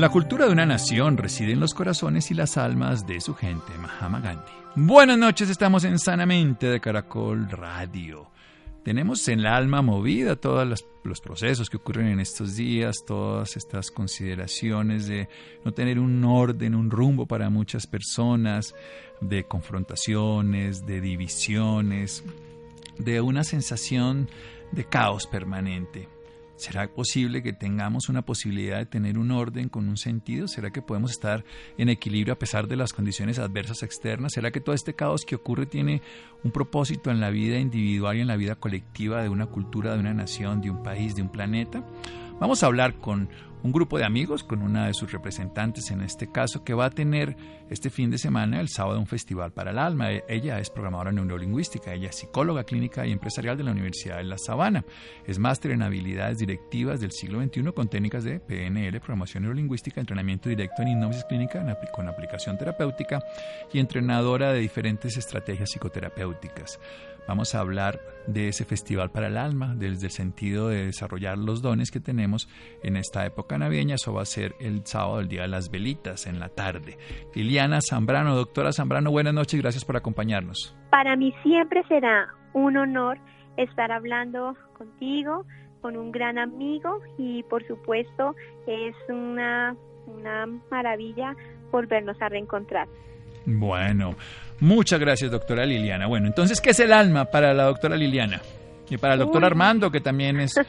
La cultura de una nación reside en los corazones y las almas de su gente. Mahatma Gandhi. Buenas noches, estamos en Sanamente de Caracol Radio. Tenemos en la alma movida todos los, procesos que ocurren en estos días, todas estas consideraciones de no tener un orden, un rumbo para muchas personas, de confrontaciones, de divisiones, de una sensación de caos permanente. ¿Será posible que tengamos una posibilidad de tener un orden con un sentido? ¿Será que podemos estar en equilibrio a pesar de las condiciones adversas externas? ¿Será que todo este caos que ocurre tiene un propósito en la vida individual y en la vida colectiva de una cultura, de una nación, de un país, de un planeta? Vamos a hablar con un grupo de amigos con una de sus representantes en este caso que va a tener este fin de semana el sábado un festival para el alma. E, ella es programadora neurolingüística, ella es psicóloga clínica y empresarial de la Universidad de La Sabana. Es máster en habilidades directivas del siglo XXI con técnicas de PNL, programación neurolingüística, entrenamiento directo en hipnosis clínica con aplicación terapéutica y entrenadora de diferentes estrategias psicoterapéuticas. Vamos a hablar de ese festival para el alma, desde el sentido de desarrollar los dones que tenemos en esta época navideña. Eso va a ser el sábado, el día de las velitas, en la tarde. Liliana Zambrano, doctora Zambrano, buenas noches gracias por acompañarnos. Para mí siempre será un honor estar hablando contigo, con un gran amigo y por supuesto es una, una maravilla volvernos a reencontrar. Bueno, muchas gracias, doctora Liliana. Bueno, entonces, ¿qué es el alma para la doctora Liliana? Y para el doctor Armando, que también es,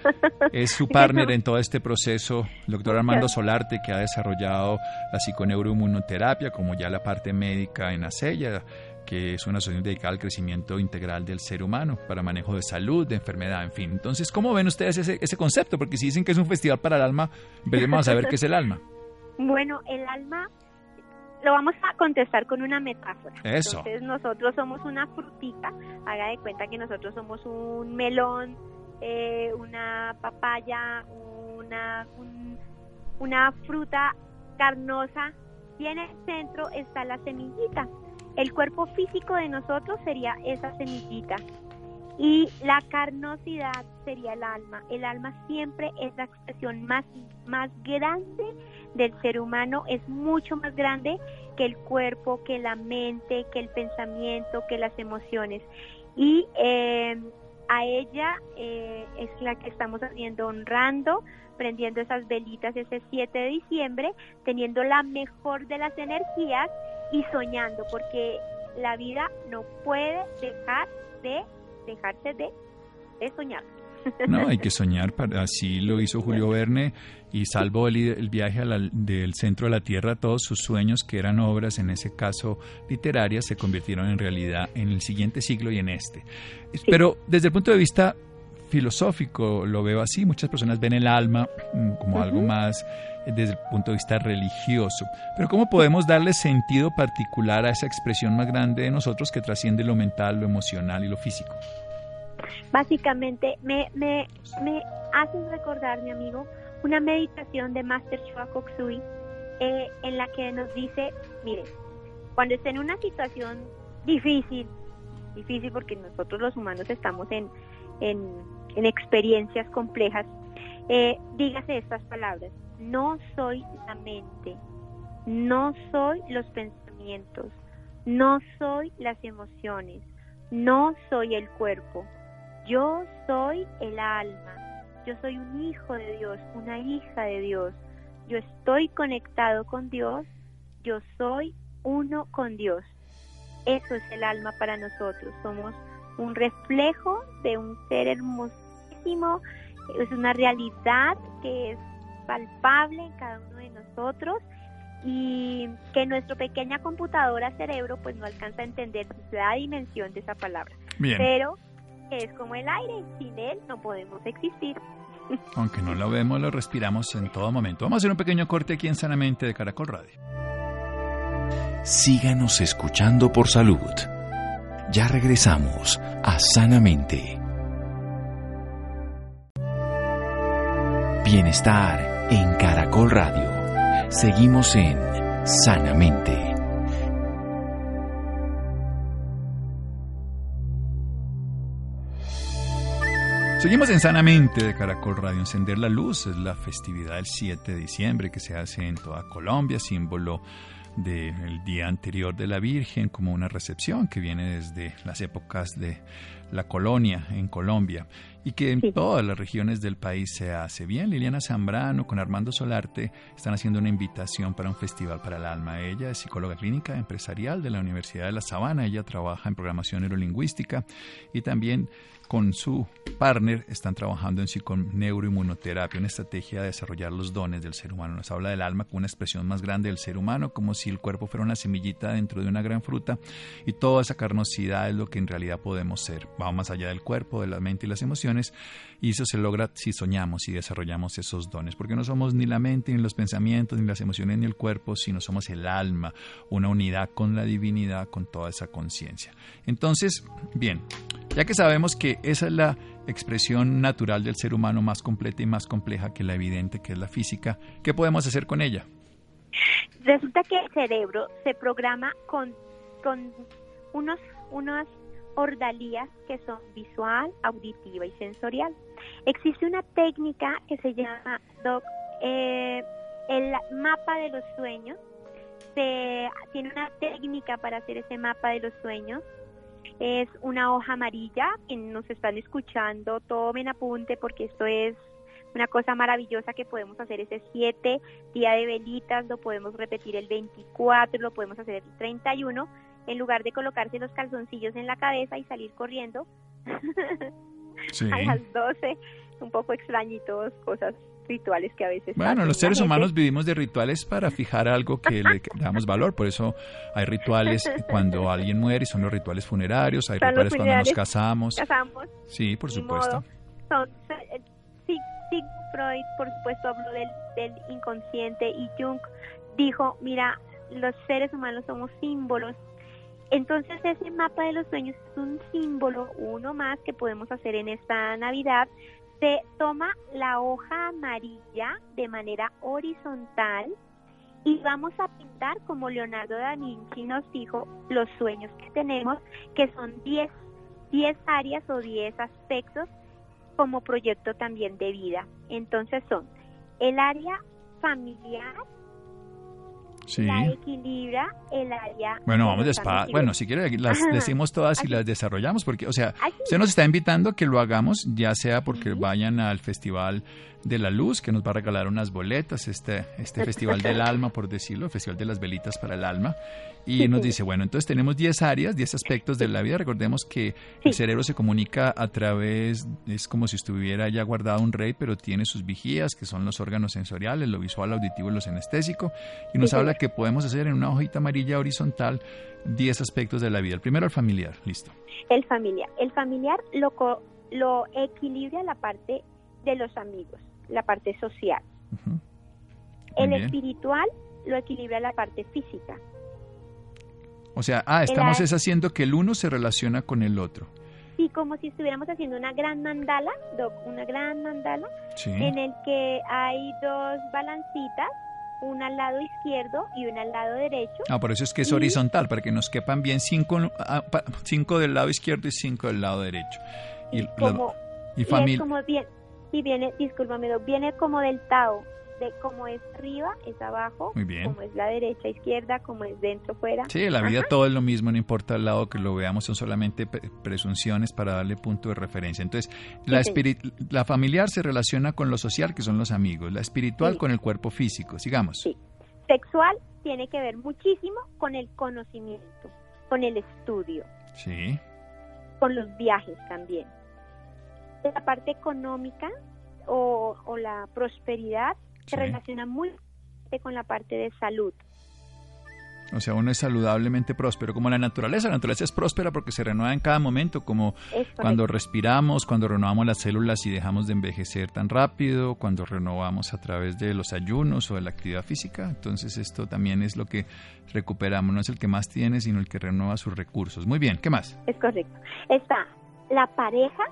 es su partner en todo este proceso, el doctor Armando Solarte, que ha desarrollado la psiconeuroinmunoterapia, como ya la parte médica en ACELLA, que es una asociación dedicada al crecimiento integral del ser humano, para manejo de salud, de enfermedad, en fin. Entonces, ¿cómo ven ustedes ese, ese concepto? Porque si dicen que es un festival para el alma, veremos a saber qué es el alma. Bueno, el alma lo vamos a contestar con una metáfora. Eso. Entonces nosotros somos una frutita, haga de cuenta que nosotros somos un melón, eh, una papaya, una, una fruta carnosa y en el centro está la semillita. El cuerpo físico de nosotros sería esa semillita y la carnosidad sería el alma. El alma siempre es la expresión más, más grande del ser humano, es mucho más grande que el cuerpo, que la mente, que el pensamiento, que las emociones. Y eh, a ella eh, es la que estamos haciendo honrando, prendiendo esas velitas ese 7 de diciembre, teniendo la mejor de las energías y soñando, porque la vida no puede dejar de dejarse de, soñar. No, hay que soñar, así lo hizo Julio Verne y salvo el, viaje del centro de la Tierra, todos sus sueños, que eran obras, en ese caso literarias, se convirtieron en realidad en el siguiente siglo y en este. Pero desde el punto de vista filosófico lo veo así, muchas personas ven el alma mm, como algo más eh, desde el punto de vista religioso. Pero ¿cómo podemos darle sentido particular a esa expresión más grande de nosotros que trasciende lo mental, lo emocional y lo físico? Básicamente me, me, me haces recordar, mi amigo, una meditación de Master Chua Koksui eh, en la que nos dice, mire, cuando esté en una situación difícil, difícil porque nosotros los humanos estamos en, en, experiencias complejas, eh, dígase estas palabras, no soy la mente, no soy los pensamientos, no soy las emociones, no soy el cuerpo, yo soy el alma, yo soy un hijo de Dios, una hija de Dios, yo estoy conectado con Dios, yo soy uno con Dios. Eso es el alma para nosotros, somos un reflejo de un ser hermosísimo, es una realidad que es palpable en cada uno de nosotros y que nuestra pequeña computadora cerebro pues no alcanza a entender la dimensión de esa palabra. Pero es como el aire, sin él no podemos existir. Aunque no lo vemos, lo respiramos en todo momento. Vamos a hacer un pequeño corte aquí en Sanamente de Caracol Radio. Síganos escuchando por salud. Ya regresamos a Sanamente. Bienestar en Caracol Radio. Seguimos en Sanamente. Seguimos en Sanamente de Caracol Radio. Encender la luz es la festividad del 7 de diciembre que se hace en toda Colombia, símbolo del día anterior de la Virgen, como una recepción que viene desde las épocas de la colonia en Colombia y que en todas las regiones del país se hace bien. Liliana Zambrano con Armando Solarte están haciendo una invitación para un festival para el alma. Ella es psicóloga clínica empresarial de la Universidad de La Sabana. Ella trabaja en programación neurolingüística y también con su partner están trabajando en neuroinmunoterapia, una estrategia de desarrollar los dones del ser humano. Nos habla del alma como una expresión más grande del ser humano, como si el cuerpo fuera una semillita dentro de una gran fruta y toda esa carnosidad es lo que en realidad podemos ser. Va más allá del cuerpo, de la mente y las emociones y eso se logra si soñamos y desarrollamos esos dones, porque no somos ni la mente, ni los pensamientos, ni las emociones, ni el cuerpo, sino somos el alma, una unidad con la divinidad, con toda esa conciencia. Entonces, bien, ya que sabemos que esa es la expresión natural del ser humano más completa y más compleja que la evidente, que es la física, ¿qué podemos hacer con ella? Resulta que el cerebro se programa con, con unos, unos ordalías que son visual, auditiva y sensorial. Existe una técnica que se llama eh, el mapa de los sueños. Se, tiene una técnica para hacer ese mapa de los sueños es una hoja amarilla. Quienes nos están escuchando, tomen apunte porque esto es una cosa maravillosa que podemos hacer ese 7 día de velitas, lo podemos repetir el 24, lo podemos hacer el 31, en lugar de colocarse los calzoncillos en la cabeza y salir corriendo a las 12, un poco extrañitos, cosas rituales que a veces... Bueno, los seres humanos vivimos de rituales para fijar algo que le damos valor, por eso hay rituales cuando alguien muere, y son los rituales funerarios, hay rituales cuando nos casamos. casamos. Sí, por supuesto. Son, eh, sí, sí, Freud, por supuesto, habló del, del inconsciente y Jung dijo, mira, los seres humanos somos símbolos entonces ese mapa de los sueños es un símbolo, uno más que podemos hacer en esta Navidad se toma la hoja amarilla de manera horizontal y vamos a pintar como Leonardo da Vinci nos dijo los sueños que tenemos, que son 10 10 áreas o 10 aspectos como proyecto también de vida. Entonces son el área familiar, la equilibra el área. Bueno, vamos despacio. Bueno, si quiere, las decimos todas y las desarrollamos, porque, o sea, usted nos está invitando a que lo hagamos, ya sea porque vayan al festival de la Luz, que nos va a regalar unas boletas, este, este Festival del Alma, por decirlo, el Festival de las Velitas para el Alma. Y nos dice, bueno, entonces tenemos 10 áreas, 10 aspectos de la vida. Recordemos que el cerebro se comunica a través, es como si estuviera ya guardado un rey, pero tiene sus vigías, que son los órganos sensoriales, lo visual, auditivo y lo sinestésico. Y nos habla que podemos hacer en una hojita amarilla horizontal 10 aspectos de la vida. El primero, el familiar, listo. El familiar. El familiar lo, lo equilibra la parte de los amigos la parte social. El espiritual lo equilibra la parte física. O sea, ah, estamos es haciendo que el uno se relaciona con el otro. Sí, como si estuviéramos haciendo una gran mandala, una gran mandala, en el que hay dos balancitas, una al lado izquierdo y una al lado derecho. Ah, por eso es que es horizontal, para que nos quepan bien cinco, ah, cinco del lado izquierdo y cinco del lado derecho. Y, como, y, como bien, y viene, discúlpame, viene como del Tao, de como es arriba, es abajo, Muy bien. como es la derecha, izquierda, como es dentro, fuera. Sí, la vida todo es lo mismo, no importa el lado que lo veamos, son solamente presunciones para darle punto de referencia. Entonces, la, la familiar se relaciona con lo social, que son los amigos, la espiritual con el cuerpo físico, sigamos. Sí, sexual tiene que ver muchísimo con el conocimiento, con el estudio. Sí. Con los viajes también la parte económica o, la prosperidad se relaciona muy con la parte de salud. O sea, uno es saludablemente próspero, como la naturaleza. La naturaleza es próspera porque se renueva en cada momento, como cuando respiramos, cuando renovamos las células y dejamos de envejecer tan rápido, cuando renovamos a través de los ayunos o de la actividad física. Entonces esto también es lo que recuperamos. No es el que más tiene, sino el que renueva sus recursos. Muy bien, ¿qué más? Es correcto. Está la pareja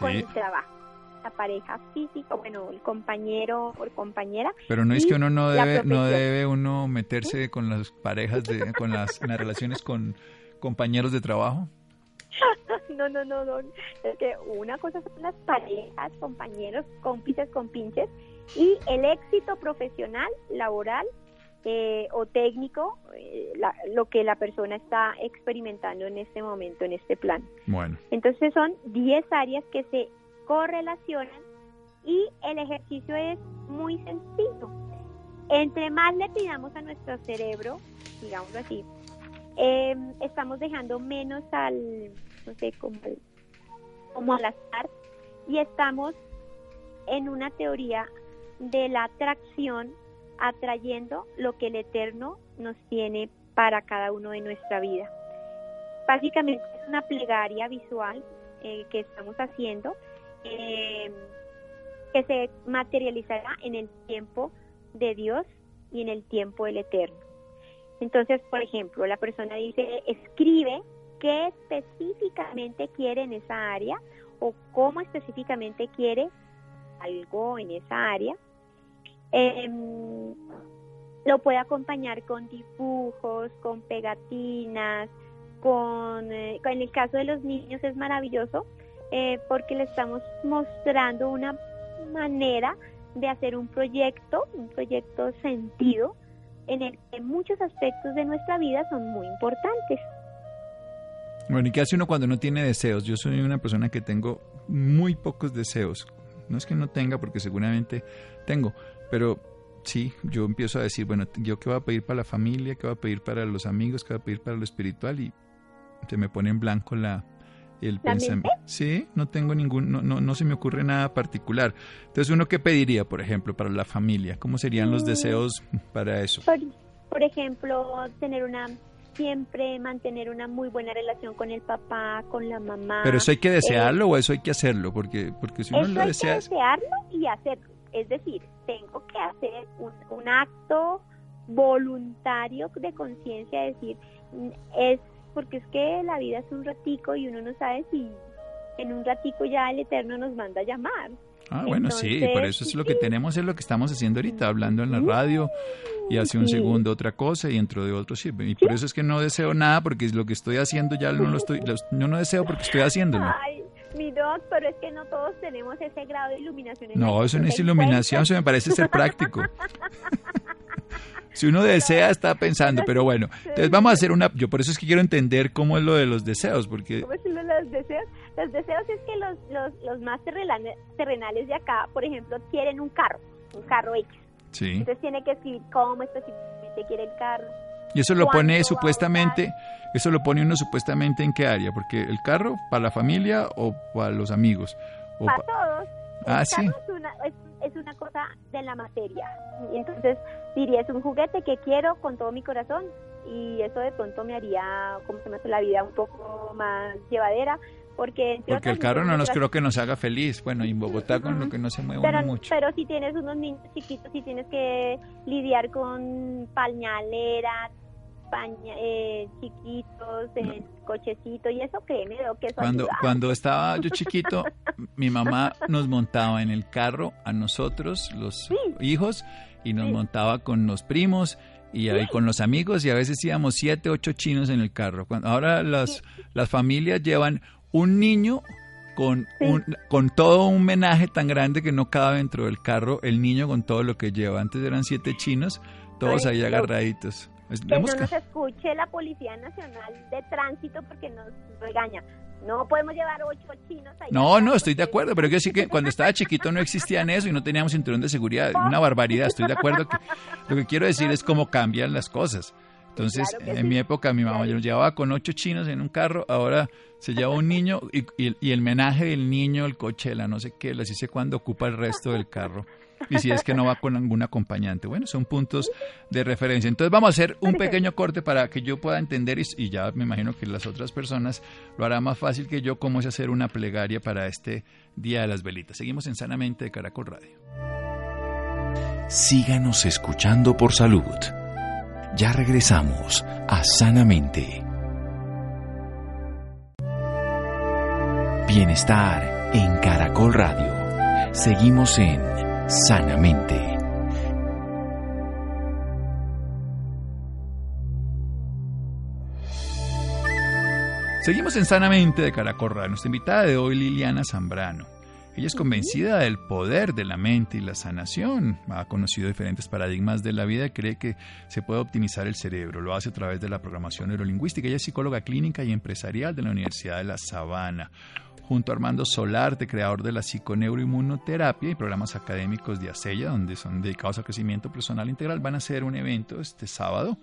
con el trabajo la pareja física, bueno, el compañero o compañera. Pero no es que uno no debe, no debe uno meterse con las parejas, de, con las, las relaciones con compañeros de trabajo. no, no, no, no. Es que una cosa son las parejas, compañeros, cómplices, compinches, y el éxito profesional, laboral eh, o técnico, eh, lo que la persona está experimentando en este momento, en este plan. Bueno. Entonces son 10 áreas que se correlacionan y el ejercicio es muy sencillo. Entre más le pidamos a nuestro cerebro, digamos así, em, estamos dejando menos al, no sé, como, como al azar y estamos en una teoría de la atracción atrayendo lo que el Eterno nos tiene para cada uno de nuestra vida. Básicamente es una plegaria visual eh, que estamos haciendo eh, que se materializará en el tiempo de Dios y en el tiempo del Eterno. Entonces, por ejemplo, la persona dice, escribe qué específicamente quiere en esa área o cómo específicamente quiere algo en esa área. Em, lo puede acompañar con dibujos, con pegatinas, con, eh, en el caso de los niños es maravilloso eh, porque le estamos mostrando una manera de hacer un proyecto, un proyecto sentido, en el que muchos aspectos de nuestra vida son muy importantes. Bueno, ¿y qué hace uno cuando no tiene deseos? Yo soy una persona que tengo muy pocos deseos. No es que no tenga, porque seguramente tengo, pero sí, yo empiezo a decir, bueno, yo qué voy a pedir para la familia, qué voy a pedir para los amigos, qué voy a pedir para lo espiritual y se me pone en blanco la, el pensamiento. Sí, no tengo ningún, no, no, no, se me ocurre nada particular. Entonces, ¿uno qué pediría, por ejemplo, para la familia? ¿Cómo serían los mm. deseos para eso? Por, ejemplo, tener una siempre mantener una muy buena relación con el papá, con la mamá. Pero eso hay que desearlo o eso hay que hacerlo, porque porque si uno lo desea. Hay que desearlo y hacerlo. Es decir, tengo que hacer un, un acto voluntario de conciencia, decir, es porque es que la vida es un ratico y uno no sabe si en un ratico ya el Eterno nos manda a llamar. Ah, bueno, sí, por eso es lo que tenemos, es lo que estamos haciendo ahorita, hablando en la radio y hace un segundo otra cosa y dentro de otro sí. Y por eso es que no deseo nada porque lo que estoy haciendo ya no lo estoy, yo no deseo porque estoy haciéndolo. Ay, mi doc, pero es que no todos tenemos ese grado de iluminación. no, eso no es iluminación, eso me parece ser práctico. Si uno desea, está pensando, pero bueno. Entonces vamos a hacer una... Yo por eso es que quiero entender cómo es lo de los deseos, porque... ¿Cómo es lo de los deseos? Los deseos es que los, los, los más terrenales de acá, por ejemplo, quieren un carro, un carro X. Sí. Entonces tiene que escribir cómo específicamente quiere el carro. Y eso lo pone supuestamente, eso lo pone uno supuestamente en qué área, porque el carro para la familia o para los amigos. O para todos. Ah, sí. Es una, es una cosa de la materia. Y entonces diría, es un juguete que quiero con todo mi corazón y eso de pronto me haría, como se me hace la vida un poco más llevadera. Porque, porque el carro no nos creo que nos haga feliz. Bueno, y en Bogotá con lo que no se mueve pero, mucho. Pero si tienes unos niños chiquitos y tienes que lidiar con pañalera, paña, eh, chiquitos, el cochecito y eso, créeme, que eso cuando, cuando estaba yo chiquito, mi mamá nos montaba en el carro a nosotros, los hijos, y nos montaba con los primos y ahí con los amigos y a veces íbamos siete, ocho chinos en el carro. Cuando, ahora las, las familias llevan un niño con, un, con todo un menaje tan grande que no cabe dentro del carro el niño con todo lo que lleva. Antes eran siete chinos, todos ahí agarraditos. Que no nos escuche la Policía Nacional de Tránsito porque nos regaña. No podemos llevar ocho chinos ahí. No, no, estoy de acuerdo, pero yo sí que cuando estaba chiquito no existían eso y no teníamos cinturón de seguridad. Una barbaridad, estoy de acuerdo. Que, lo que quiero decir es cómo cambian las cosas. Entonces, en mi época mi mamá yo llevaba con ocho chinos en un carro, ahora se lleva un niño y, y, el menaje del niño, el coche, la no sé qué, así sé cuándo ocupa el resto del carro. Y si es que no va con ningún acompañante. Bueno, son puntos de referencia. Entonces vamos a hacer un pequeño corte para que yo pueda entender y, y ya me imagino que las otras personas lo hará más fácil que yo cómo es hacer una plegaria para este Día de las Velitas. Seguimos en Sanamente de Caracol Radio. Síganos escuchando por salud. Ya regresamos a Sanamente. Bienestar en Caracol Radio. Seguimos en Sanamente. Seguimos en Sanamente de Caracol Radio. Nuestra invitada de hoy, Liliana Zambrano. Ella es convencida del poder de la mente y la sanación. Ha conocido diferentes paradigmas de la vida y cree que se puede optimizar el cerebro. Lo hace a través de la programación neurolingüística. Ella es psicóloga clínica y empresarial de la Universidad de La Sabana. Junto a Armando Solarte, creador de la psiconeuroinmunoterapia y programas académicos de ACELLA, donde son dedicados al crecimiento personal integral, van a hacer un evento este sábado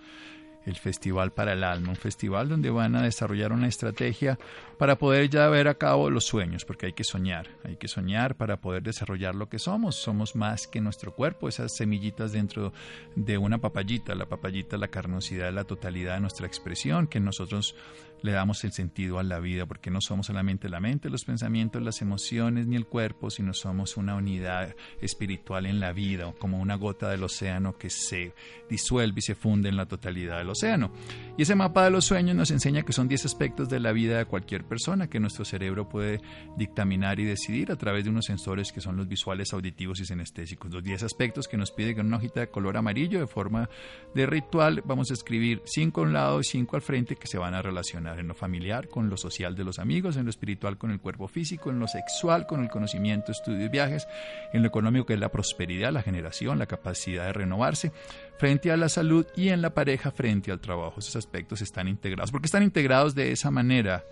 el Festival para el Alma, un festival donde van a desarrollar una estrategia para poder ya ver a cabo los sueños, porque hay que soñar, hay que soñar para poder desarrollar lo que somos. Somos más que nuestro cuerpo, esas semillitas dentro de una papayita. La papayita, la carnosidad, la totalidad de nuestra expresión, que nosotros le damos el sentido a la vida, porque no somos solamente la mente, los pensamientos, las emociones ni el cuerpo, sino somos una unidad espiritual en la vida, como una gota del océano que se disuelve y se funde en la totalidad del océano. Y ese mapa de los sueños nos enseña que son 10 aspectos de la vida de cualquier persona que nuestro cerebro puede dictaminar y decidir a través de unos sensores que son los visuales, auditivos y sinestésicos. Los 10 aspectos que nos pide que en una hojita de color amarillo de forma de ritual vamos a escribir 5 a un lado y 5 al frente que se van a relacionar en lo familiar con lo social de los amigos, en lo espiritual con el cuerpo físico, en lo sexual con el conocimiento, estudio y viajes, en lo económico que es la prosperidad, la generación, la capacidad de renovarse, frente a la salud y en la pareja frente al trabajo. Esos aspectos están integrados. ¿Por qué están integrados de esa manera,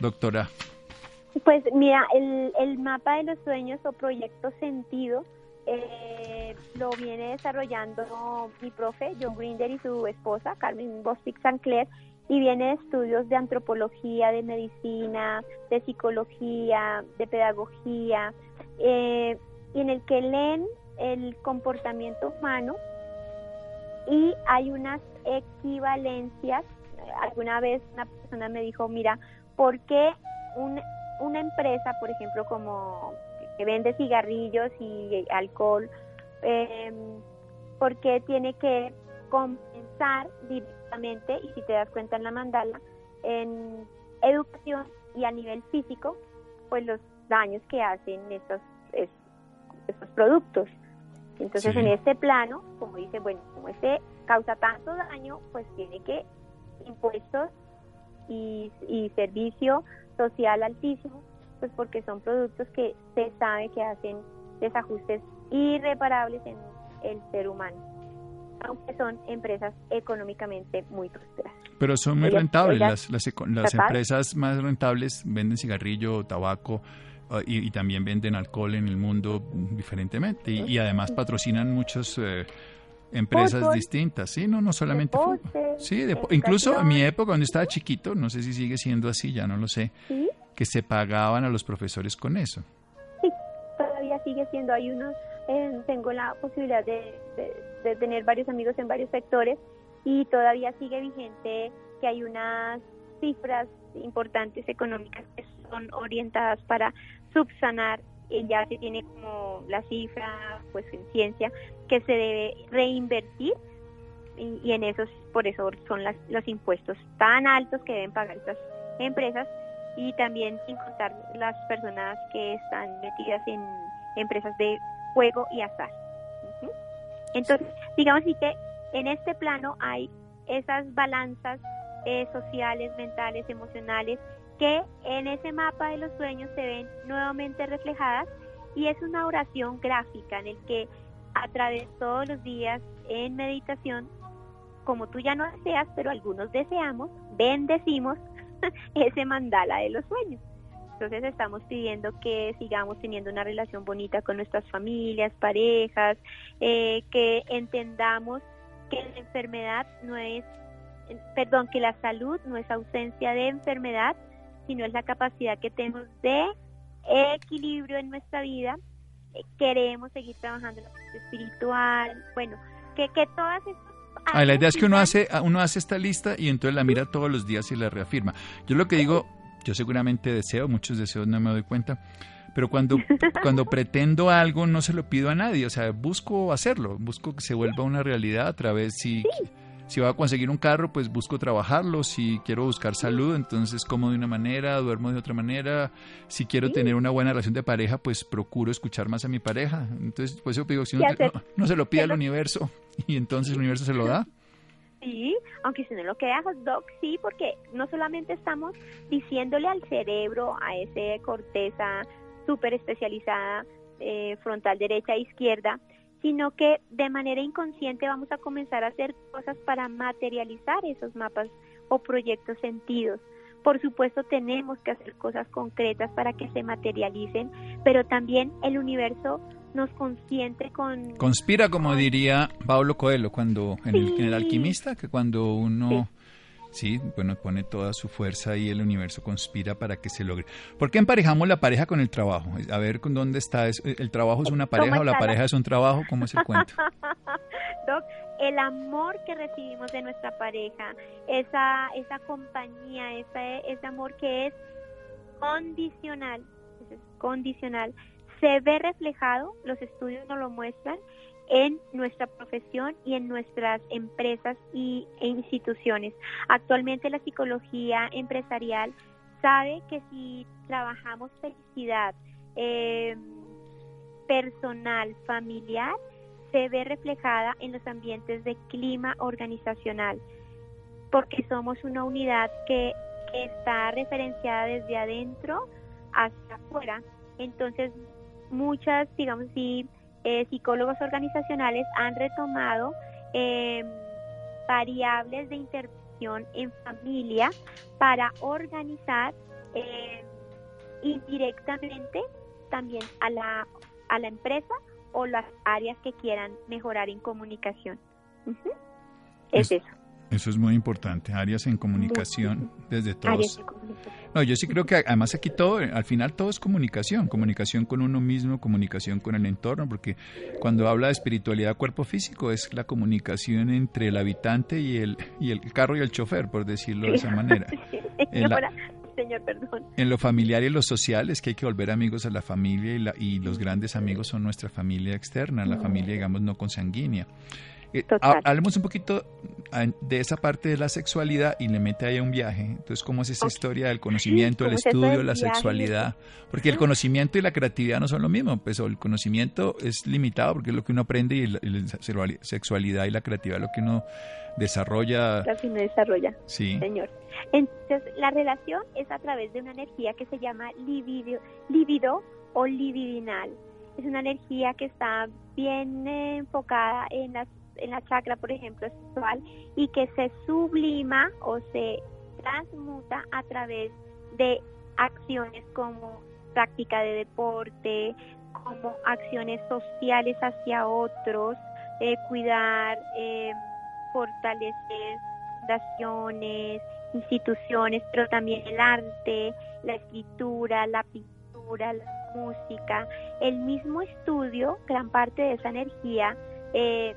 doctora? Pues mira, el, el mapa de los sueños o proyecto sentido eh, lo viene desarrollando mi profe John Grinder y su esposa Carmen Bostick Sancler y viene de estudios de antropología, de medicina, de psicología, de pedagogía, eh, y en el que leen el comportamiento humano y hay unas equivalencias. Alguna vez una persona me dijo, mira, ¿por qué una empresa, por ejemplo, como que vende cigarrillos y alcohol, eh, ¿por qué tiene que compensar y si te das cuenta en la mandala, en educación y a nivel físico, pues los daños que hacen estos, estos productos. Entonces en este plano, como dice, bueno, como este causa tanto daño, pues tiene que impuestos y, y servicio social altísimo, pues porque son productos que se sabe que hacen desajustes irreparables en el ser humano aunque son empresas económicamente muy prósperas. Pero son muy rentables, las, las, empresas más rentables venden cigarrillo, tabaco, ah, y, también venden alcohol en el mundo diferentemente y, además patrocinan muchas eh, empresas distintas, sí, no, no solamente sí, incluso en mi época cuando estaba chiquito, no sé si sigue siendo así, ya no lo sé, que se pagaban a los profesores con eso. Sí, todavía sigue siendo, hay unos, eh, tengo la posibilidad de de tener varios amigos en varios sectores y todavía sigue vigente que hay unas cifras importantes económicas que son orientadas para subsanar y ya se tiene como la cifra pues en ciencia que se debe reinvertir y, en esos por eso son las, los impuestos tan altos que deben pagar estas empresas y también sin contar las personas que están metidas en empresas de juego y azar. Entonces, digamos así que en este plano hay esas balanzas eh, sociales, mentales, emocionales, que en ese mapa de los sueños se ven nuevamente reflejadas y es una oración gráfica en el que a través todos los días en meditación, como tú ya no deseas, pero algunos deseamos, bendecimos ese mandala de los sueños. Entonces estamos pidiendo que sigamos teniendo una relación bonita con nuestras familias, parejas, eh, que entendamos que la enfermedad no es perdón, que la salud no es ausencia de enfermedad, sino es la capacidad que tenemos de equilibrio en nuestra vida. Eh, queremos seguir trabajando en la parte espiritual, bueno, que, que todas estas Ah, la idea es que uno hace, uno hace esta lista y entonces la mira todos los días y la reafirma. Yo lo que digo, yo seguramente deseo, muchos deseos no me doy cuenta, pero cuando, cuando pretendo algo no se lo pido a nadie, o sea, busco hacerlo, busco que se vuelva una realidad a través, si, si voy a conseguir un carro, pues busco trabajarlo, si quiero buscar salud, entonces como de una manera, duermo de otra manera, si quiero tener una buena relación de pareja, pues procuro escuchar más a mi pareja, entonces pues yo digo, si no, no, se lo pide al universo y entonces el universo se lo da. Sí, aunque si no lo queda Doc, sí, porque no solamente estamos diciéndole al cerebro, a esa corteza súper especializada, eh, frontal derecha e izquierda, sino que de manera inconsciente vamos a comenzar a hacer cosas para materializar esos mapas o proyectos sentidos. Por supuesto tenemos que hacer cosas concretas para que se materialicen, pero también el universo nos consiente con... Conspira, como diría Pablo Coelho cuando en, el, alquimista, que cuando uno... Sí. bueno, pone toda su fuerza y el universo conspira para que se logre. ¿Por qué emparejamos la pareja con el trabajo? A ver, ¿con dónde está? ¿El trabajo es una pareja o la pareja es un trabajo? ¿Cómo es el cuento? Doc, el amor que recibimos de nuestra pareja, esa, esa compañía, ese, ese amor que es condicional, es condicional, se ve reflejado, los estudios nos lo muestran, en nuestra profesión y en nuestras empresas y, e instituciones. Actualmente la psicología empresarial sabe que si trabajamos felicidad em, personal, familiar, se ve reflejada en los ambientes de clima organizacional, porque somos una unidad que, que está referenciada desde adentro hacia afuera. Entonces, muchas, digamos así, eh, psicólogos organizacionales han retomado em, variables de intervención en familia para organizar em, indirectamente también a la, a la empresa o las áreas que quieran mejorar en comunicación. Es, eso. Eso es muy importante, áreas en comunicación desde todos. No, yo sí creo que además aquí todo, al final todo es comunicación, comunicación con uno mismo, comunicación con el entorno, porque cuando habla de espiritualidad cuerpo físico es la comunicación entre el habitante y el, y el carro y el chofer, por decirlo de esa manera. En, señor, perdón. en lo familiar y en lo social es que hay que volver amigos a la familia y, la, y los grandes amigos son nuestra familia externa, la familia digamos no consanguínea. Eh, hablemos un poquito ah, de esa parte de la sexualidad y le mete ahí un viaje. Entonces, ¿cómo es esa historia del conocimiento, el estudio, la sexualidad? Porque el conocimiento y la creatividad no son lo mismo. Pues el conocimiento es limitado porque es lo que uno aprende y la, sexualidad y la creatividad es lo que uno desarrolla. Lo que uno desarrolla, sí. señor. Entonces, la relación es a través de una energía que se llama libido, libido o libidinal. Es una energía que está bien enfocada en las en la chakra, por ejemplo, sexual, y que se sublima o se transmuta a través de acciones como práctica de deporte, como acciones sociales hacia otros, eh, cuidar, eh, fortalecer fundaciones, instituciones, pero también el arte, la escritura, la pintura, la música. El mismo estudio, gran parte de esa energía, eh,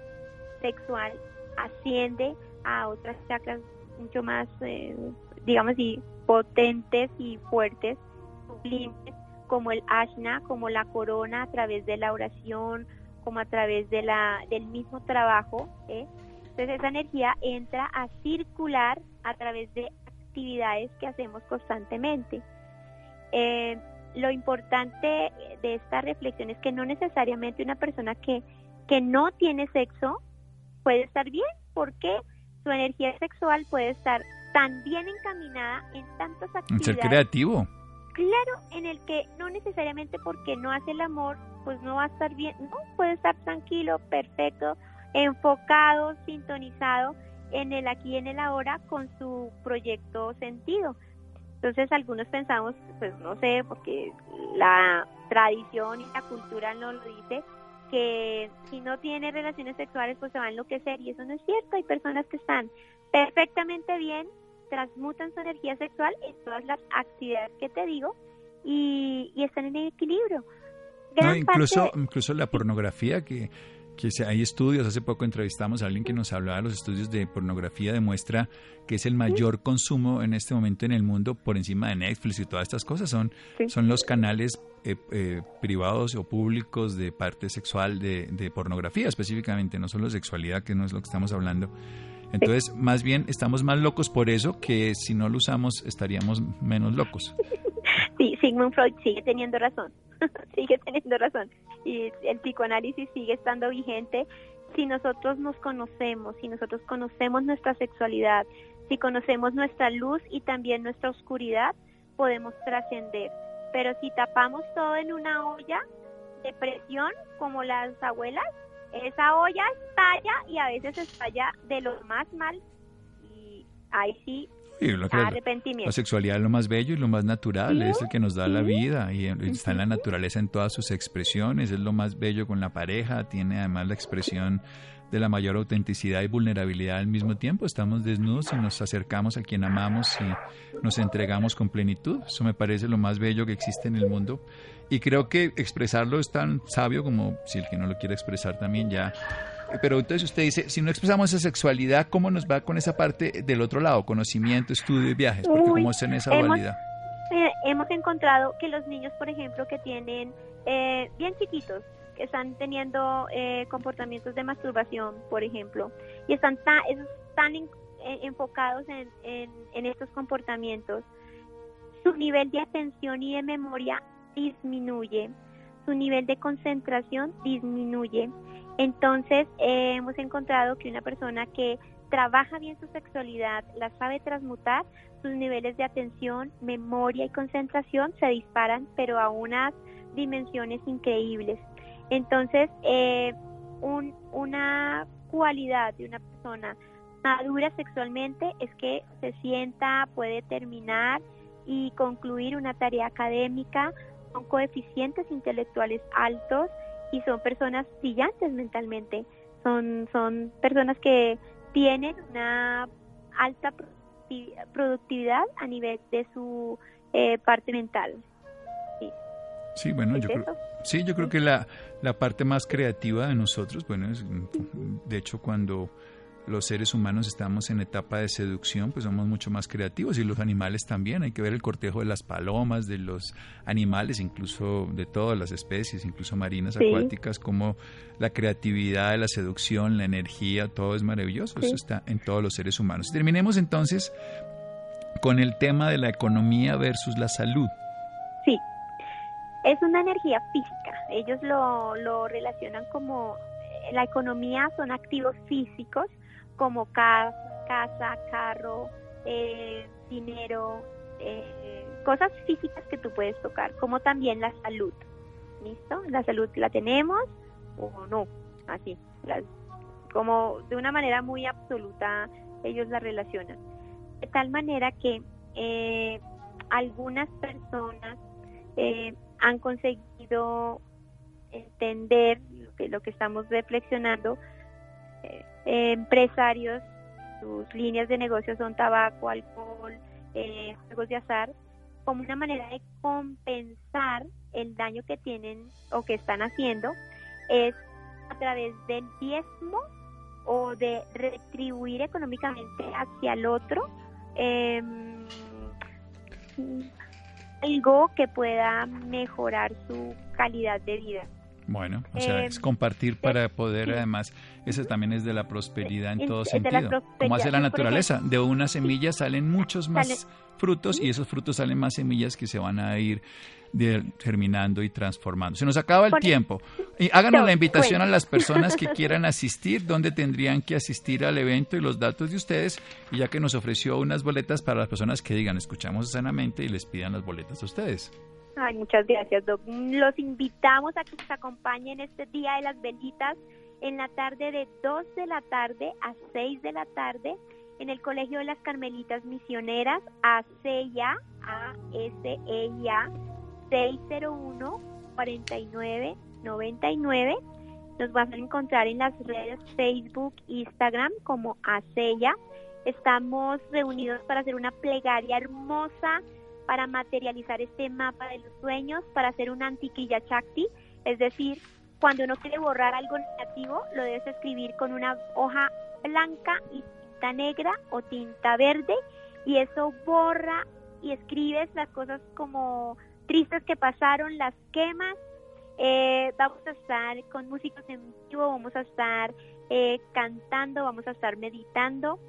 sexual asciende a otras chakras mucho más, eh, digamos así, potentes y fuertes, sublimes, como el ashna, como la corona a través de la oración, como a través de la, del mismo trabajo. ¿eh? Entonces esa energía entra a circular a través de actividades que hacemos constantemente. Eh, lo importante de esta reflexión es que no necesariamente una persona que, que no tiene sexo puede estar bien porque su energía sexual puede estar tan bien encaminada en tantas actividades. En ser creativo. Claro, en el que no necesariamente porque no hace el amor, pues no va a estar bien, no, puede estar tranquilo, perfecto, enfocado, sintonizado en el aquí y en el ahora con su proyecto sentido. Entonces algunos pensamos, pues no sé, porque la tradición y la cultura no lo dice, que si no tiene relaciones sexuales pues se va a enloquecer y eso no es cierto. Hay personas que están perfectamente bien, transmutan su energía sexual en todas las actividades que te digo y, están en equilibrio. incluso, incluso la pornografía que que hay estudios, hace poco entrevistamos a alguien que nos hablaba de los estudios de pornografía, demuestra que es el mayor consumo en este momento en el mundo por encima de Netflix y todas estas cosas, son, son los canales eh, eh, privados o públicos de parte sexual de, de, pornografía específicamente, no solo sexualidad, que no es lo que estamos hablando. Entonces, más bien estamos más locos por eso que si no lo usamos estaríamos menos locos. Sí, Sigmund Freud sigue teniendo razón. sigue teniendo razón. Y el psicoanálisis sigue estando vigente si nosotros nos conocemos, si nosotros conocemos nuestra sexualidad, si conocemos nuestra luz y también nuestra oscuridad, podemos trascender. Pero si tapamos todo en una olla de presión, como las abuelas, esa olla estalla y a veces estalla de lo más mal. Y ahí sí la sexualidad es lo más bello y lo más natural, es el que nos da la vida y está en la naturaleza en todas sus expresiones, es lo más bello con la pareja, tiene además la expresión de la mayor autenticidad y vulnerabilidad al mismo tiempo. Estamos desnudos y nos acercamos a quien amamos y nos entregamos con plenitud. Eso me parece lo más bello que existe en el mundo. Y creo que expresarlo es tan sabio como si el que no lo quiere expresar también ya pero entonces usted dice, si no expresamos esa sexualidad, ¿cómo nos va con esa parte del otro lado? Conocimiento, estudio y viajes, porque ¿cómo es en esa dualidad? Eh, hemos encontrado que los niños, por ejemplo, que tienen eh, bien chiquitos, están teniendo eh, comportamientos de masturbación, por ejemplo, y están tan, están enfocados en, en estos comportamientos, su nivel de atención y de memoria disminuye, su nivel de concentración disminuye entonces, eh, hemos encontrado que una persona que trabaja bien su sexualidad, la sabe transmutar, sus niveles de atención, memoria y concentración se disparan, pero a unas dimensiones increíbles. Entonces, eh, una cualidad de una persona madura sexualmente es que se sienta, puede terminar y concluir una tarea académica con coeficientes intelectuales altos y son personas brillantes mentalmente, son, son personas que tienen una alta productividad a nivel de su eh, parte mental. Sí. Bueno, yo creo, sí, yo creo que la, la parte más creativa de nosotros, bueno, es, de hecho cuando los seres humanos estamos en etapa de seducción, pues somos mucho más creativos y los animales también. Hay que ver el cortejo de las palomas, de los animales, incluso de todas las especies, incluso marinas, acuáticas, como la creatividad, la seducción, la energía, todo es maravilloso. Eso está en todos los seres humanos. Terminemos entonces con el tema de la economía versus la salud. Es una energía física. Ellos lo, lo relacionan como eh, la economía son activos físicos como casa, carro, eh, dinero, eh, cosas físicas que tú puedes tocar, como también la salud. ¿Listo? La salud la tenemos o no, así, como de una manera muy absoluta ellos la relacionan. De tal manera que eh, algunas personas han conseguido entender lo que, lo que estamos reflexionando empresarios, sus líneas de negocio son tabaco, alcohol, eh, juegos de azar, como una manera de compensar el daño que tienen o que están haciendo, es a través del diezmo o de retribuir económicamente hacia el otro em, algo que pueda mejorar su calidad de vida. Bueno, o sea, es em, compartir para poder, además, eso también es de la prosperidad en todo sentido. Como hace la naturaleza, de una semilla salen muchos más frutos y esos frutos salen más semillas que se van a ir terminando y transformando. Se nos acaba el tiempo. Y háganos la invitación a las personas que quieran asistir, dónde tendrían que asistir al evento y los datos de ustedes, y ya que nos ofreció unas boletas para las personas que digan, escuchamos sanamente y les pidan las boletas a ustedes. Ay, muchas gracias, Doc. Los invitamos a que nos acompañen este día de las benditas en la tarde de 2 de la tarde a 6 de la tarde en el Colegio de las Carmelitas Misioneras ACEIA, A-S-E-I-A, 601 4999 Nos vas a encontrar en las redes Facebook, Instagram como Acella. Estamos reunidos para hacer una plegaria hermosa para materializar este mapa de los sueños, para hacer un antiquilla chakti, es decir, cuando uno quiere borrar algo negativo, lo debes escribir con una hoja blanca y tinta negra o tinta verde y eso borra y escribes las cosas como tristes que pasaron, las quemas. Eh, vamos a estar con músicos en vivo, vamos a estar eh, cantando, vamos a estar meditando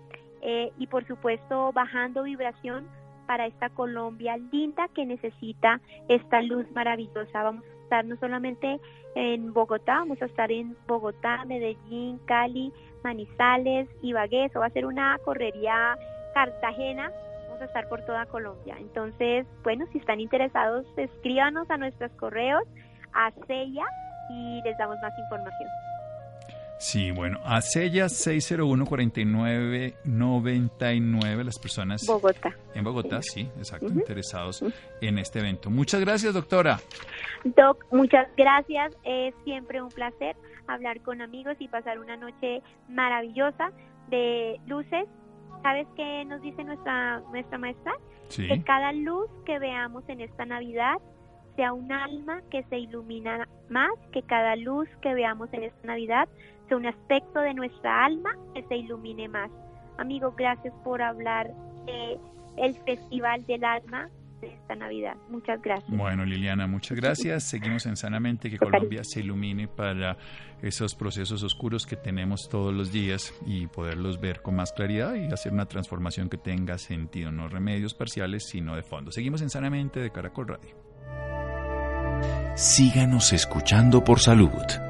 eh, y por supuesto bajando vibración para esta Colombia linda que necesita esta luz maravillosa. Vamos a estar no solamente en Bogotá, vamos a estar en Bogotá, Medellín, Cali, Manizales, Ibagué, eso va a ser una correría Cartagena, vamos a estar por toda Colombia. Entonces, bueno, si están interesados, escríbanos a nuestros correos, a Sella, y les damos más información. Sí, bueno, a Sella 601-4999, las personas. Bogotá. En Bogotá, sí, exacto, interesados en este evento. Muchas gracias, doctora. Doc, muchas gracias. Es siempre un placer hablar con amigos y pasar una noche maravillosa de luces. ¿Sabes qué nos dice nuestra, nuestra maestra? Que cada luz que veamos en esta Navidad sea un alma que se ilumina más, que cada luz que veamos en esta Navidad sea un aspecto de nuestra alma que se ilumine más. Amigo, gracias por hablar de el Festival del Alma de esta Navidad. Muchas gracias. Bueno, Liliana, muchas gracias. Seguimos en Sanamente, que Colombia se ilumine para esos procesos oscuros que tenemos todos los días y poderlos ver con más claridad y hacer una transformación que tenga sentido, no remedios parciales, sino de fondo. Seguimos en Sanamente de Caracol Radio. Síganos escuchando por salud.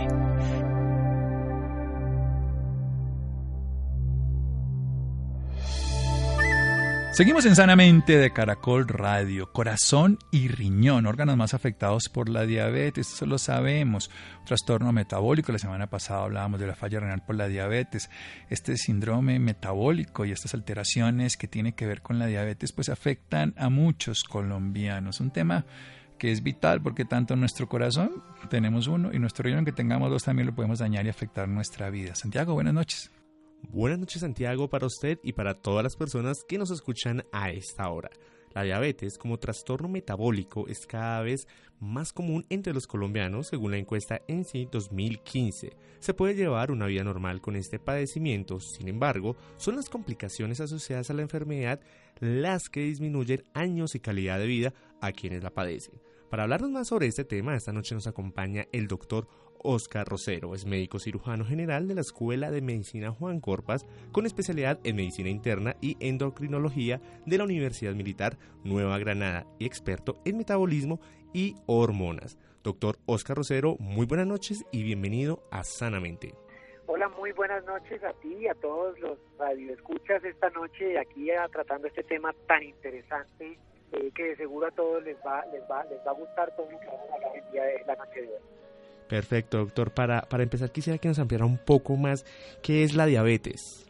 Seguimos en Sanamente de Caracol Radio. Corazón y riñón, órganos más afectados por la diabetes, eso lo sabemos. Trastorno metabólico, la semana pasada hablábamos de la falla renal por la diabetes. Este síndrome metabólico y estas alteraciones que tienen que ver con la diabetes, pues afectan a muchos colombianos. Un tema que es vital porque tanto nuestro corazón tenemos uno y nuestro riñón que tengamos dos también lo podemos dañar y afectar nuestra vida. Santiago, buenas noches. Buenas noches Santiago para usted y para todas las personas que nos escuchan a esta hora. La diabetes como trastorno metabólico es cada vez más común entre los colombianos según la encuesta ENSI 2015. Se puede llevar una vida normal con este padecimiento, sin embargo, son las complicaciones asociadas a la enfermedad las que disminuyen años y calidad de vida a quienes la padecen. Para hablarnos más sobre este tema, esta noche nos acompaña el doctor Oscar Rosero. Es médico cirujano general de la Escuela de Medicina Juan Corpas, con especialidad en medicina interna y endocrinología de la Universidad Militar Nueva Granada y experto en metabolismo y hormonas. Doctor Oscar Rosero, muy buenas noches y bienvenido a Sanamente. Hola, muy buenas noches a ti y a todos los radioescuchas esta noche aquí tratando este tema tan interesante eh, que de seguro a todos les va, les va, les va a gustar todo lo que vamos el día de la noche de hoy. Perfecto, doctor. Para, para empezar, quisiera que nos ampliara un poco más qué es la diabetes.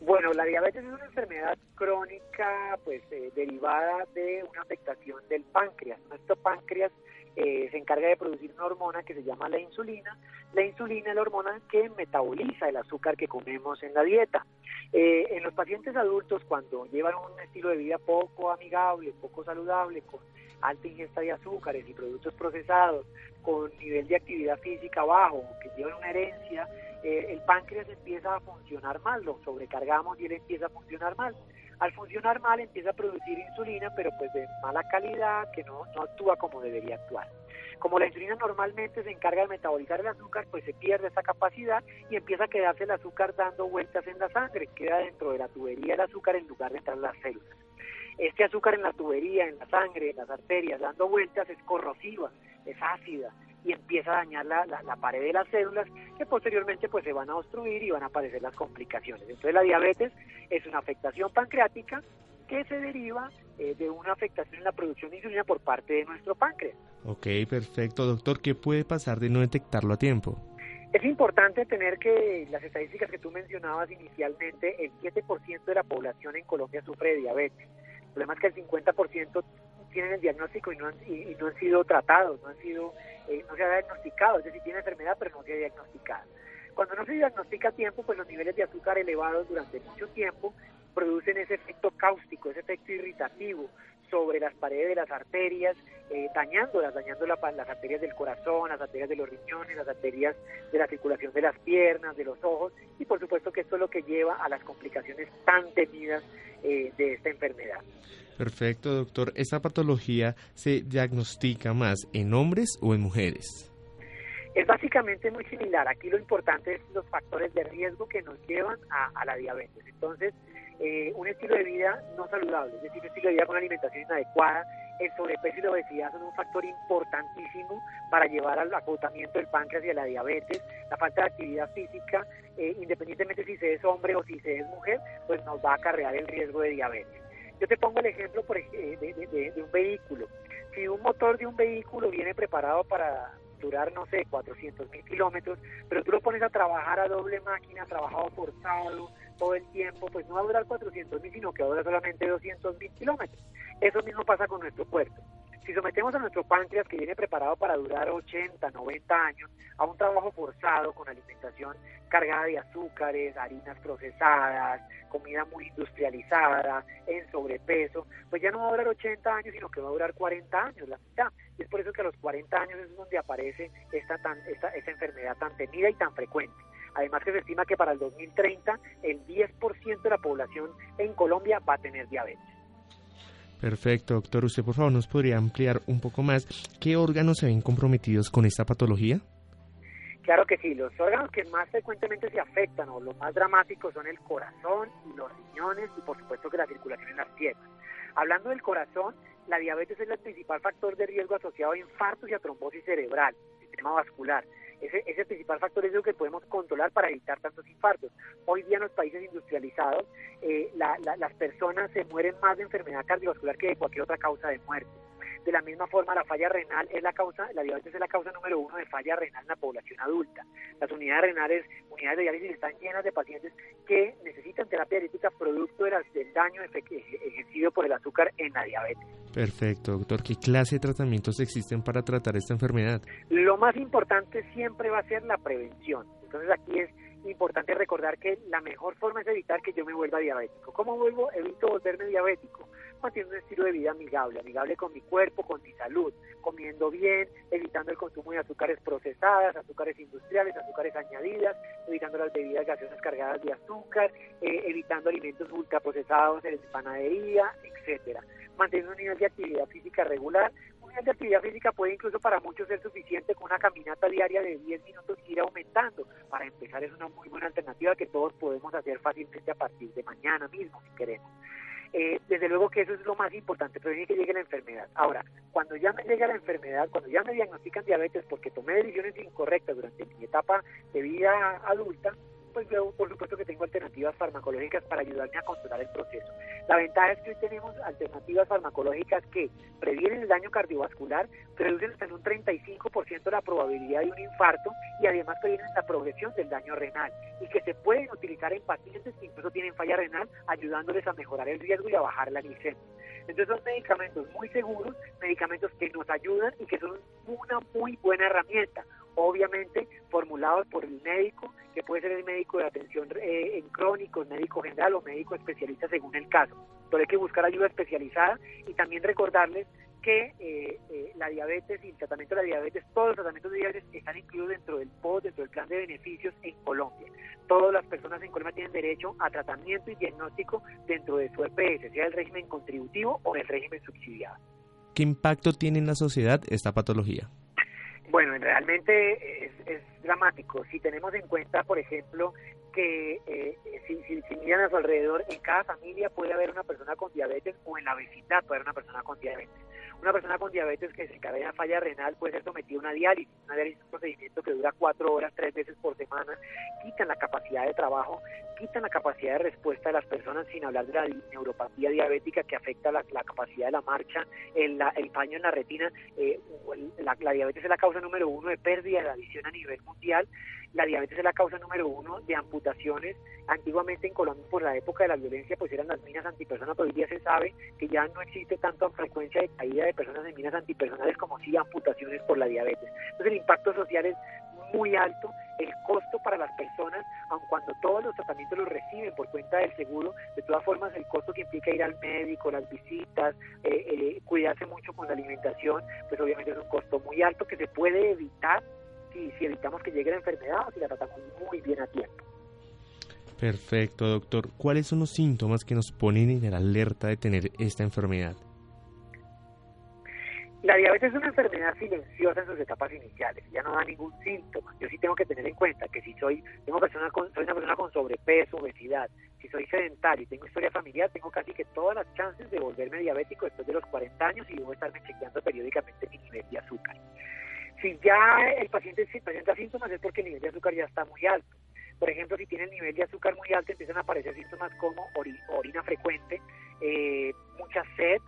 Bueno, la diabetes es una enfermedad crónica pues eh, derivada de una afectación del páncreas. Nuestro páncreas eh, se encarga de producir una hormona que se llama la insulina. La insulina es la hormona que metaboliza el azúcar que comemos en la dieta. Eh, en los pacientes adultos, cuando llevan un estilo de vida poco amigable, poco saludable, con alta ingesta de azúcares y productos procesados, con nivel de actividad física bajo, que lleva una herencia, eh, el páncreas empieza a funcionar mal, lo sobrecargamos y él empieza a funcionar mal. Al funcionar mal empieza a producir insulina, pero pues de mala calidad, que no, no actúa como debería actuar. Como la insulina normalmente se encarga de metabolizar el azúcar, pues se pierde esa capacidad y empieza a quedarse el azúcar dando vueltas en la sangre, queda dentro de la tubería el azúcar en lugar de entrar en las células. Este azúcar en la tubería, en la sangre, en las arterias, dando vueltas, es corrosiva, es ácida y empieza a dañar la, la, pared de las células que posteriormente pues se van a obstruir y van a aparecer las complicaciones. Entonces la diabetes es una afectación pancreática que se deriva eh, de una afectación en la producción de insulina por parte de nuestro páncreas. Ok, perfecto, doctor. ¿Qué puede pasar de no detectarlo a tiempo? Es importante tener que las estadísticas que tú mencionabas inicialmente, el 7% de la población en Colombia sufre de diabetes. Problema es que el 50% tienen el diagnóstico y no han, y, no han sido tratados, no han sido, eh, no se ha diagnosticado, es decir, tiene enfermedad pero no se ha diagnosticado. Cuando no se diagnostica a tiempo, pues los niveles de azúcar elevados durante mucho tiempo producen ese efecto cáustico, ese efecto irritativo sobre las paredes de las arterias, eh, dañándolas, dañando las arterias del corazón, las arterias de los riñones, las arterias de la circulación de las piernas, de los ojos, y por supuesto que esto es lo que lleva a las complicaciones tan temidas eh, de esta enfermedad. Perfecto, doctor. ¿Esta patología se diagnostica más en hombres o en mujeres? Es básicamente muy similar. Aquí lo importante es los factores de riesgo que nos llevan a la diabetes. Entonces, eh, un estilo de vida no saludable, es decir, un estilo de vida con alimentación inadecuada, el sobrepeso y la obesidad son un factor importantísimo para llevar al agotamiento del páncreas y a la diabetes. La falta de actividad física, eh, independientemente si se es hombre o si se es mujer, pues nos va a acarrear el riesgo de diabetes. Yo te pongo el ejemplo por, de, de un vehículo. Si un motor de un vehículo viene preparado para durar, no sé, 400 mil kilómetros, pero tú lo pones a trabajar a doble máquina, trabajado forzado, todo el tiempo, pues no va a durar 400 mil, sino que va a durar solamente 200 mil kilómetros. Eso mismo pasa con nuestro cuerpo. Si sometemos a nuestro páncreas, que viene preparado para durar 80, 90 años, a un trabajo forzado con alimentación cargada de azúcares, harinas procesadas, comida muy industrializada, en sobrepeso, pues ya no va a durar 80 años, sino que va a durar 40 años, la mitad. Es por eso que a los 40 años es donde aparece esta, tan, esta, esta enfermedad tan temida y tan frecuente. Además que se estima que para el 2030 el 10% de la población en Colombia va a tener diabetes. Perfecto, doctor. ¿Usted por favor nos podría ampliar un poco más qué órganos se ven comprometidos con esta patología? Claro que sí, los órganos que más frecuentemente se afectan o los más dramáticos son el corazón y los riñones y por supuesto que la circulación en las piernas. Hablando del corazón, la diabetes es el principal factor de riesgo asociado a infartos y a trombosis cerebral, sistema vascular. Ese, ese principal factor es lo que podemos controlar para evitar tantos infartos. Hoy día en los países industrializados eh, las personas se mueren más de enfermedad cardiovascular que de cualquier otra causa de muerte. De la misma forma, la falla renal es la causa, la diabetes es la causa número uno de falla renal en la población adulta. Las unidades renales, unidades de diálisis están llenas de pacientes que necesitan terapia dialítica producto del daño ejercido por el azúcar en la diabetes. Perfecto, doctor. ¿Qué clase de tratamientos existen para tratar esta enfermedad? Lo más importante siempre va a ser la prevención. Entonces aquí es importante recordar que la mejor forma es evitar que yo me vuelva diabético. ¿Cómo vuelvo? Evito volverme diabético. Manteniendo un estilo de vida amigable, amigable con mi cuerpo, con mi salud, comiendo bien, evitando el consumo de azúcares procesadas, azúcares industriales, azúcares añadidas, evitando las bebidas gaseosas cargadas de azúcar, eh, evitando alimentos ultraprocesados en panadería, etcétera. Mantener un nivel de actividad física regular, de actividad física puede incluso para muchos ser suficiente con una caminata diaria de 10 minutos y ir aumentando. Para empezar es una muy buena alternativa que todos podemos hacer fácilmente a partir de mañana mismo si queremos. Eh, desde luego que eso es lo más importante, prevenir que llegue la enfermedad. Ahora, cuando ya me llega la enfermedad, cuando ya me diagnostican diabetes porque tomé decisiones incorrectas durante mi etapa de vida adulta, pues yo por supuesto que tengo alternativas farmacológicas para ayudarme a controlar el proceso. La ventaja es que hoy tenemos alternativas farmacológicas que previenen el daño cardiovascular, reducen hasta en un 35% la probabilidad de un infarto y además previenen la progresión del daño renal y que se pueden utilizar en pacientes que incluso tienen falla renal, ayudándoles a mejorar el riesgo y a bajar la glicemia. Entonces son medicamentos muy seguros, medicamentos que nos ayudan y que son una muy buena herramienta obviamente formulados por el médico, que puede ser el médico de atención eh, en crónicos, médico general o médico especialista según el caso. Pero hay que buscar ayuda especializada y también recordarles que eh, eh, la diabetes y el tratamiento de la diabetes, todos los tratamientos de diabetes están incluidos dentro del POD, dentro del plan de beneficios en Colombia. Todas las personas en Colombia tienen derecho a tratamiento y diagnóstico dentro de su EPS, sea el régimen contributivo o el régimen subsidiado. ¿Qué impacto tiene en la sociedad esta patología? Bueno, realmente es, dramático. Si tenemos en cuenta, por ejemplo, que eh, si, si, miran a su alrededor, en cada familia puede haber una persona con diabetes o en la vecindad puede haber una persona con diabetes. Una persona con diabetes que se encarga falla renal puede ser sometida a una diálisis. Una diálisis es un procedimiento que dura cuatro horas, tres veces por semana, quitan la capacidad de trabajo quitan la capacidad de respuesta de las personas, sin hablar de la neuropatía diabética que afecta la, capacidad de la marcha, el, el paño en la retina. Eh, la, la, diabetes es la causa número uno de pérdida de adición a nivel mundial. La diabetes es la causa número uno de amputaciones. Antiguamente en Colombia, por la época de la violencia, pues eran las minas antipersonas, pero hoy día se sabe que ya no existe tanto frecuencia de caída de personas en minas antipersonales como sí amputaciones por la diabetes. Entonces el impacto social es muy alto, el costo para las personas, aun cuando todos los tratamientos los reciben por cuenta del seguro, de todas formas el costo que implica ir al médico, las visitas, eh, eh, cuidarse mucho con la alimentación, pues obviamente es un costo muy alto que se puede evitar si, si evitamos que llegue la enfermedad o si la tratamos muy bien a tiempo. Perfecto, doctor. ¿Cuáles son los síntomas que nos ponen en la alerta de tener esta enfermedad? La diabetes es una enfermedad silenciosa en sus etapas iniciales, ya no da ningún síntoma. Yo sí tengo que tener en cuenta que si soy, tengo persona con, una persona con sobrepeso, obesidad, si soy sedentario y tengo historia familiar, tengo casi que todas las chances de volverme diabético después de los 40 años y debo estarme chequeando periódicamente mi nivel de azúcar. Si ya el paciente presenta síntomas es porque el nivel de azúcar ya está muy alto. Por ejemplo, si tiene el nivel de azúcar muy alto, empiezan a aparecer síntomas como orina frecuente, eh, mucha sed,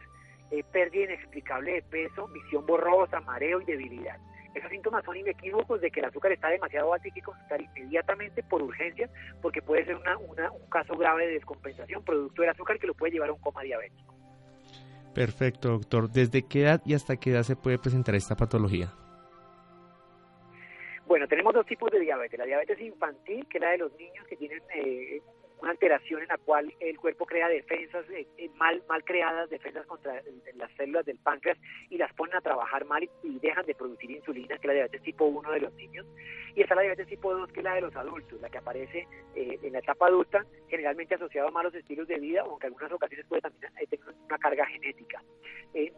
eh, pérdida inexplicable de peso, visión borrosa, mareo y debilidad. Esos síntomas son inequívocos de que el azúcar está demasiado alto y hay que consultar inmediatamente por urgencia porque puede ser una, un caso grave de descompensación producto del azúcar que lo puede llevar a un coma diabético. Perfecto, doctor. ¿Desde qué edad y hasta qué edad se puede presentar esta patología? Bueno, tenemos dos tipos de diabetes. La diabetes infantil, que es la de los niños que tienen eh, una alteración en la cual el cuerpo crea defensas eh, eh, mal mal creadas, defensas contra las células del páncreas y las ponen a trabajar mal y, dejan de producir insulina, que es la diabetes tipo 1 de los niños. Y está la diabetes tipo 2, que es la de los adultos, la que aparece eh, en la etapa adulta, generalmente asociada a malos estilos de vida, aunque en algunas ocasiones puede también tener una carga genética.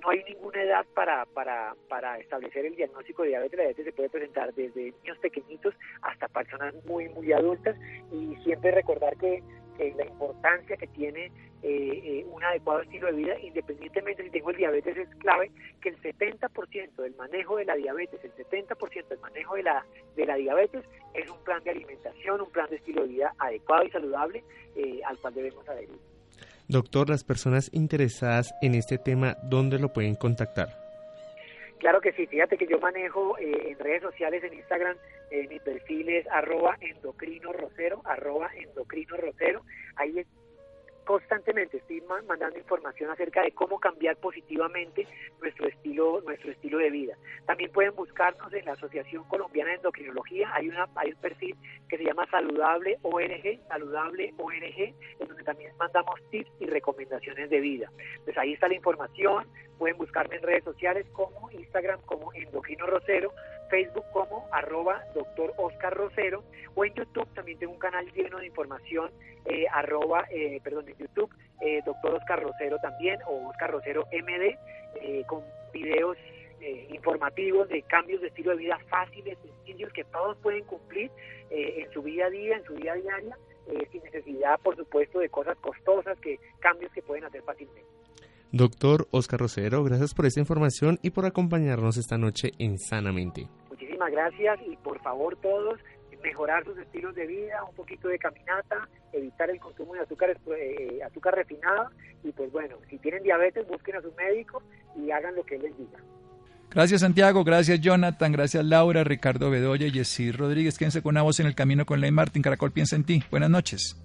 no hay ninguna edad para, para, para establecer el diagnóstico de diabetes. La diabetes se puede presentar desde niños pequeñitos hasta personas muy, muy adultas y siempre recordar que la importancia que tiene eh, eh, un adecuado estilo de vida, independientemente si tengo el diabetes, es clave que el 70% del manejo de la diabetes, el 70% del manejo de la, de la diabetes es un plan de alimentación, un plan de estilo de vida adecuado y saludable eh, al cual debemos adherir. Doctor, las personas interesadas en este tema, ¿dónde lo pueden contactar? Claro que sí, fíjate que yo manejo eh, en redes sociales, en Instagram, eh, mi perfil es arroba endocrino rosero, arroba endocrino rosero. Ahí constantemente estoy mandando información acerca de cómo cambiar positivamente nuestro estilo nuestro estilo de vida. También pueden buscarnos en la Asociación Colombiana de Endocrinología, hay una hay un perfil que se llama Saludable ORG, Saludable ORG, en donde también mandamos tips y recomendaciones de vida. Pues ahí está la información, pueden buscarme en redes sociales como Instagram como Endocrino Rosero, Facebook como arroba doctor Oscar Rosero o en YouTube también tengo un canal lleno de información eh, arroba, eh, perdón, en YouTube eh, doctor Oscar Rosero también o Oscar Rosero MD eh, con videos informativos de cambios de estilo de vida fáciles, sencillos que todos pueden cumplir en su vida a día, en su vida diaria, sin necesidad por supuesto de cosas costosas, que cambios que pueden hacer fácilmente. Doctor Oscar Rosero, gracias por esta información y por acompañarnos esta noche en Sanamente gracias y por favor todos mejorar sus estilos de vida, un poquito de caminata, evitar el consumo de azúcar, eh, azúcar refinada y pues bueno, si tienen diabetes busquen a su médico y hagan lo que él les diga. Gracias Santiago, gracias Jonathan, gracias Laura, Ricardo Bedoya y Jessy Rodríguez. Quédense con una voz en el camino con Ley Martín. Caracol piensa en ti. Buenas noches.